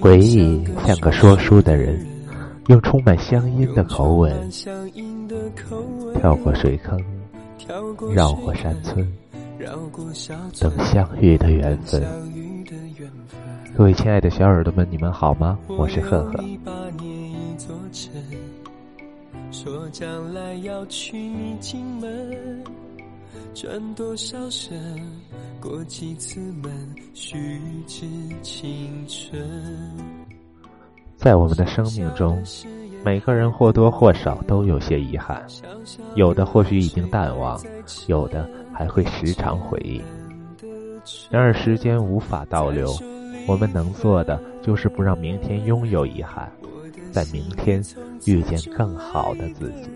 回忆像个说书的人，用充满乡音的口吻，跳过水坑，绕过山村，等相遇的缘分。各位亲爱的小耳朵们，你们好吗？我是赫赫。转多少身，过几次门，虚掷青春。在我们的生命中，每个人或多或少都有些遗憾，有的或许已经淡忘，有的还会时常回忆。然而时间无法倒流，我们能做的就是不让明天拥有遗憾，在明天遇见更好的自己。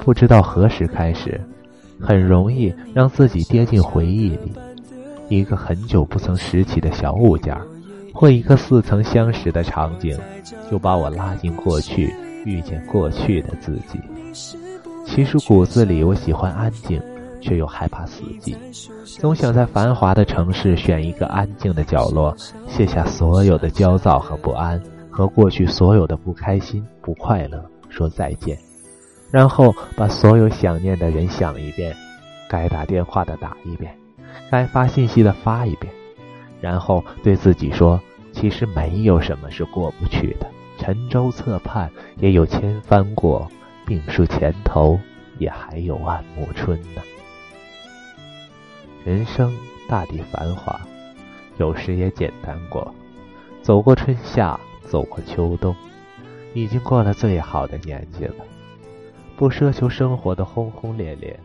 不知道何时开始，很容易让自己跌进回忆里。一个很久不曾拾起的小物件，或一个似曾相识的场景，就把我拉进过去，遇见过去的自己。其实骨子里，我喜欢安静，却又害怕死寂，总想在繁华的城市选一个安静的角落，卸下所有的焦躁和不安，和过去所有的不开心、不快乐说再见。然后把所有想念的人想一遍，该打电话的打一遍，该发信息的发一遍，然后对自己说：其实没有什么是过不去的。沉舟侧畔也有千帆过，病树前头也还有万木春呢。人生大抵繁华，有时也简单过。走过春夏，走过秋冬，已经过了最好的年纪了。不奢求生活的轰轰烈烈，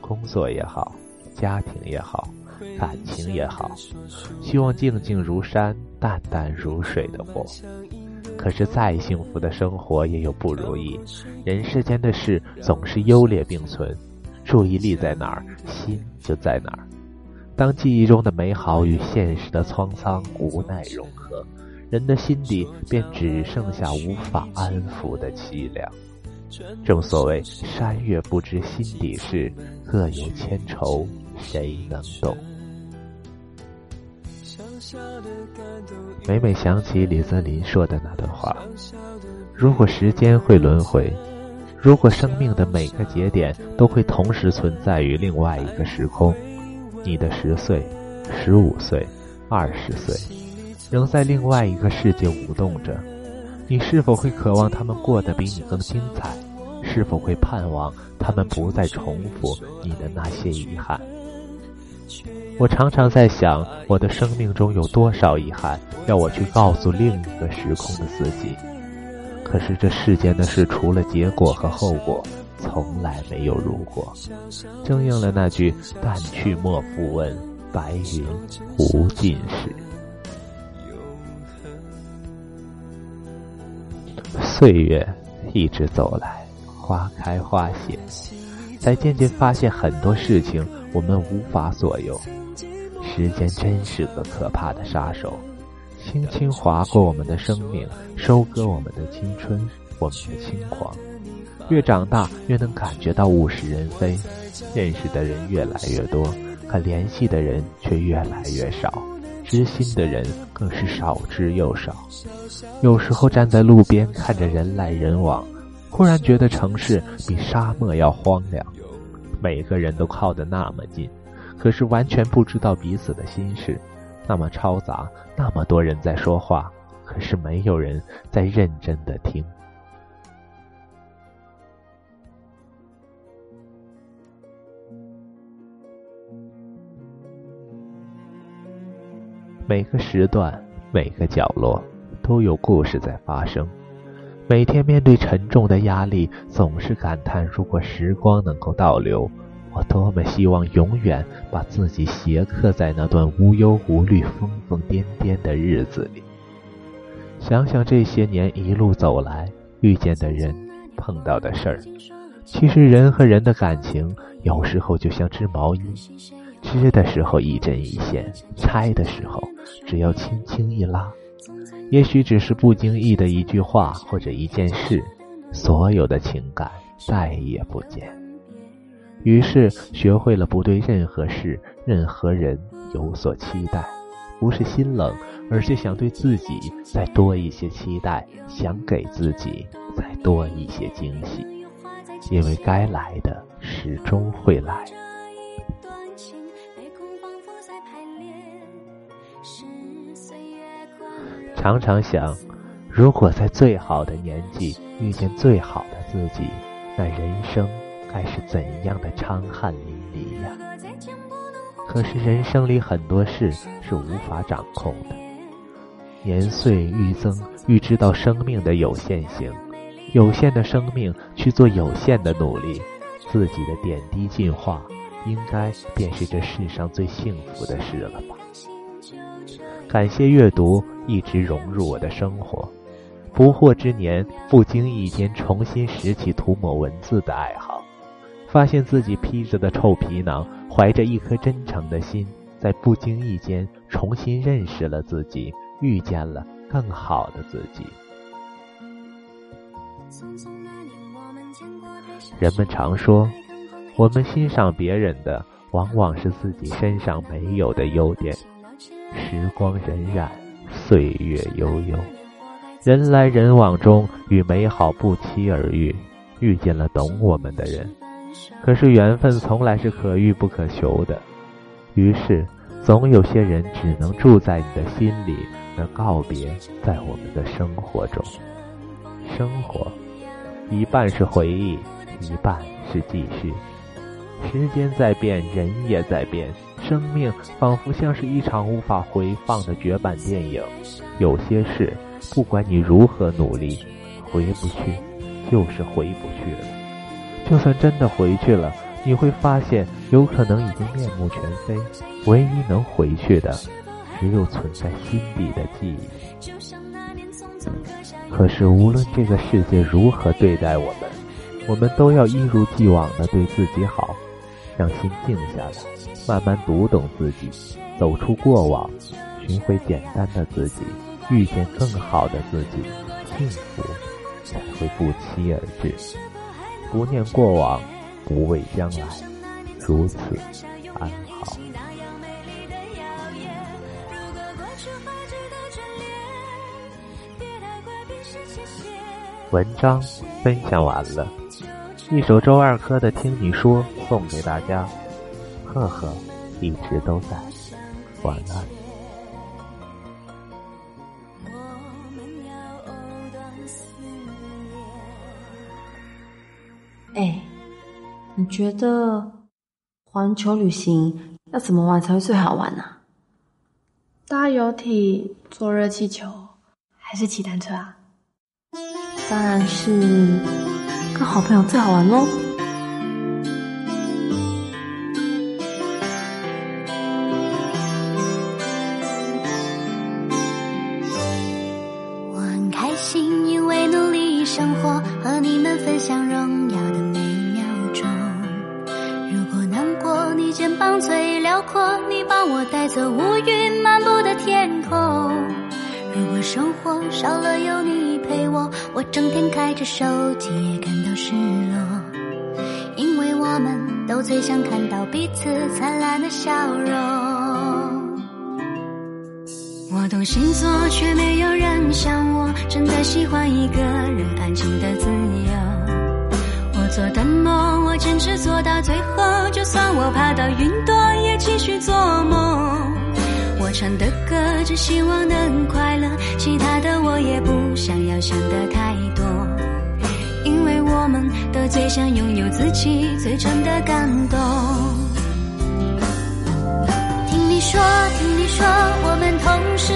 工作也好，家庭也好，感情也好，希望静静如山，淡淡如水的过。可是再幸福的生活也有不如意，人世间的事总是优劣并存，注意力在哪儿，心就在哪儿。当记忆中的美好与现实的沧桑无奈融合，人的心底便只剩下无法安抚的凄凉。正所谓山月不知心底事，各有千愁谁能懂？每每想起李泽林说的那段话：如果时间会轮回，如果生命的每个节点都会同时存在于另外一个时空，你的十岁、十五岁、二十岁，仍在另外一个世界舞动着。你是否会渴望他们过得比你更精彩？是否会盼望他们不再重复你的那些遗憾？我常常在想，我的生命中有多少遗憾，要我去告诉另一个时空的自己。可是这世间的事，除了结果和后果，从来没有如果。正应了那句“淡去莫复问，白云无尽时”。岁月一直走来，花开花谢，才渐渐发现很多事情我们无法左右。时间真是个可怕的杀手，轻轻划过我们的生命，收割我们的青春，我们的轻狂。越长大，越能感觉到物是人非，认识的人越来越多，可联系的人却越来越少。知心的人更是少之又少。有时候站在路边看着人来人往，忽然觉得城市比沙漠要荒凉。每个人都靠得那么近，可是完全不知道彼此的心事。那么嘈杂，那么多人在说话，可是没有人在认真的听。每个时段，每个角落，都有故事在发生。每天面对沉重的压力，总是感叹：如果时光能够倒流，我多么希望永远把自己斜刻在那段无忧无虑、疯疯癫癫的日子里。想想这些年一路走来，遇见的人，碰到的事儿，其实人和人的感情，有时候就像织毛衣。织的时候一针一线，拆的时候只要轻轻一拉，也许只是不经意的一句话或者一件事，所有的情感再也不见。于是学会了不对任何事、任何人有所期待，不是心冷，而是想对自己再多一些期待，想给自己再多一些惊喜，因为该来的始终会来。常常想，如果在最好的年纪遇见最好的自己，那人生该是怎样的昌汗淋漓呀？可是人生里很多事是无法掌控的，年岁愈增，愈知道生命的有限性，有限的生命去做有限的努力，自己的点滴进化，应该便是这世上最幸福的事了吧？感谢阅读，一直融入我的生活。不惑之年，不经意间重新拾起涂抹文字的爱好，发现自己披着的臭皮囊，怀着一颗真诚的心，在不经意间重新认识了自己，遇见了更好的自己。人们常说，我们欣赏别人的，往往是自己身上没有的优点。时光荏苒，岁月悠悠，人来人往中，与美好不期而遇，遇见了懂我们的人。可是缘分从来是可遇不可求的，于是总有些人只能住在你的心里，而告别在我们的生活中。生活，一半是回忆，一半是继续。时间在变，人也在变。生命仿佛像是一场无法回放的绝版电影，有些事，不管你如何努力，回不去，就是回不去了。就算真的回去了，你会发现，有可能已经面目全非。唯一能回去的，只有存在心底的记忆。可是，无论这个世界如何对待我们，我们都要一如既往的对自己好，让心静下来。慢慢读懂自己，走出过往，寻回简单的自己，遇见更好的自己，幸福才会不期而至。不念过往，不畏将来，如此安好。文章分享完了，一首周二珂的《听你说》送给大家。赫赫，一直都在。晚安。哎，你觉得环球旅行要怎么玩才会最好玩呢？搭游艇、坐热气球，还是骑单车啊？当然是跟好朋友最好玩喽。我很开心，因为努力生活，和你们分享荣耀的每秒钟。如果难过，你肩膀最辽阔，你帮我带走乌云漫布的天空。如果生活少了有你陪我，我整天开着手机也感到失落。因为我们都最想看到彼此灿烂的笑容。我懂星座，却没有人像我，真的喜欢一个人安静的自由。我做的梦，我坚持做到最后。就算我爬到云朵，也继续做梦。我唱的歌，只希望能快乐。其他的我也不想的太多。因为我们都最想拥有自己最真的感动。听你说，听你说，我们同时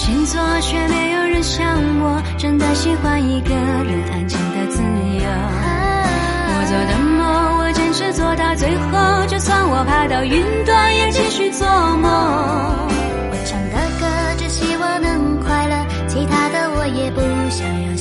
星座，却没有人像我，真的喜欢一个人安静的自由。我做的梦，我坚持做到最后，就算我爬到云端，也继续做梦。我唱的歌，只希望能快乐，其他的我也不想要。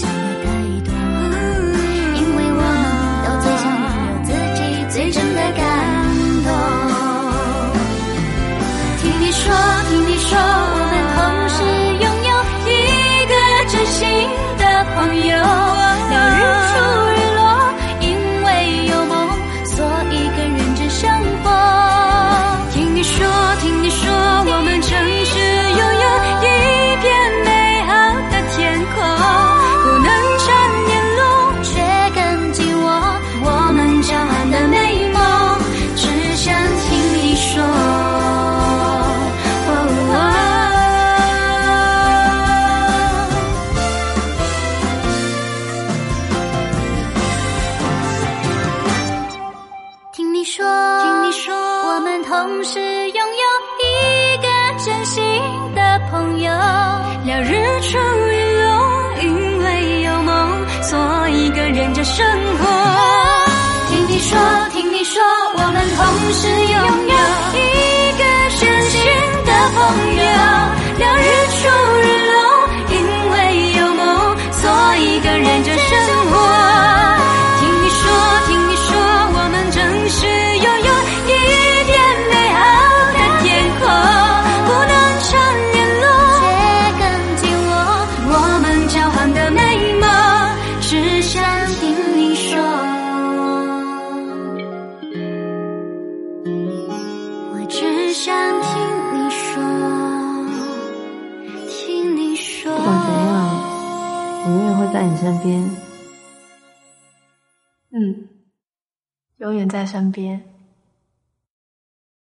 永远在身边。